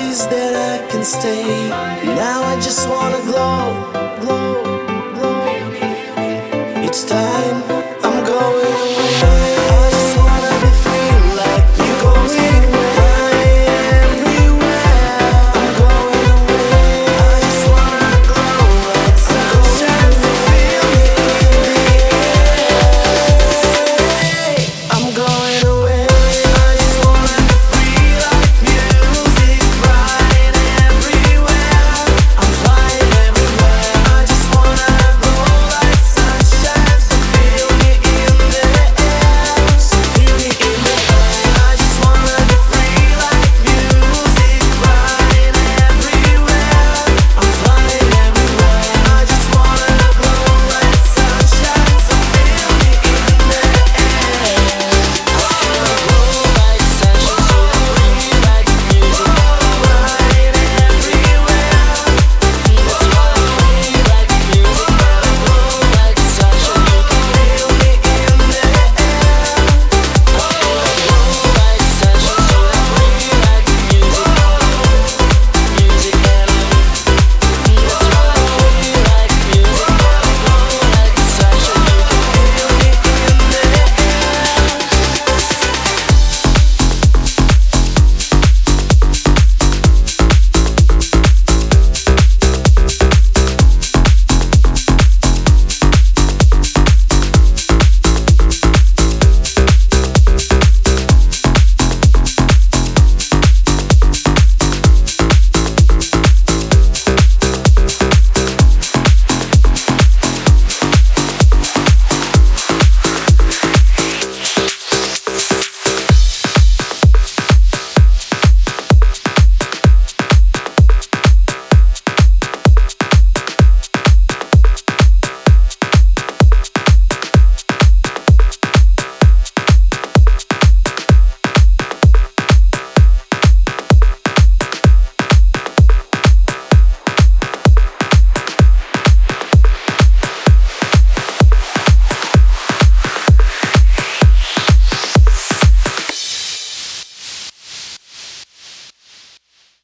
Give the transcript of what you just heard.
days that I can stay. Now I just wanna glow, glow.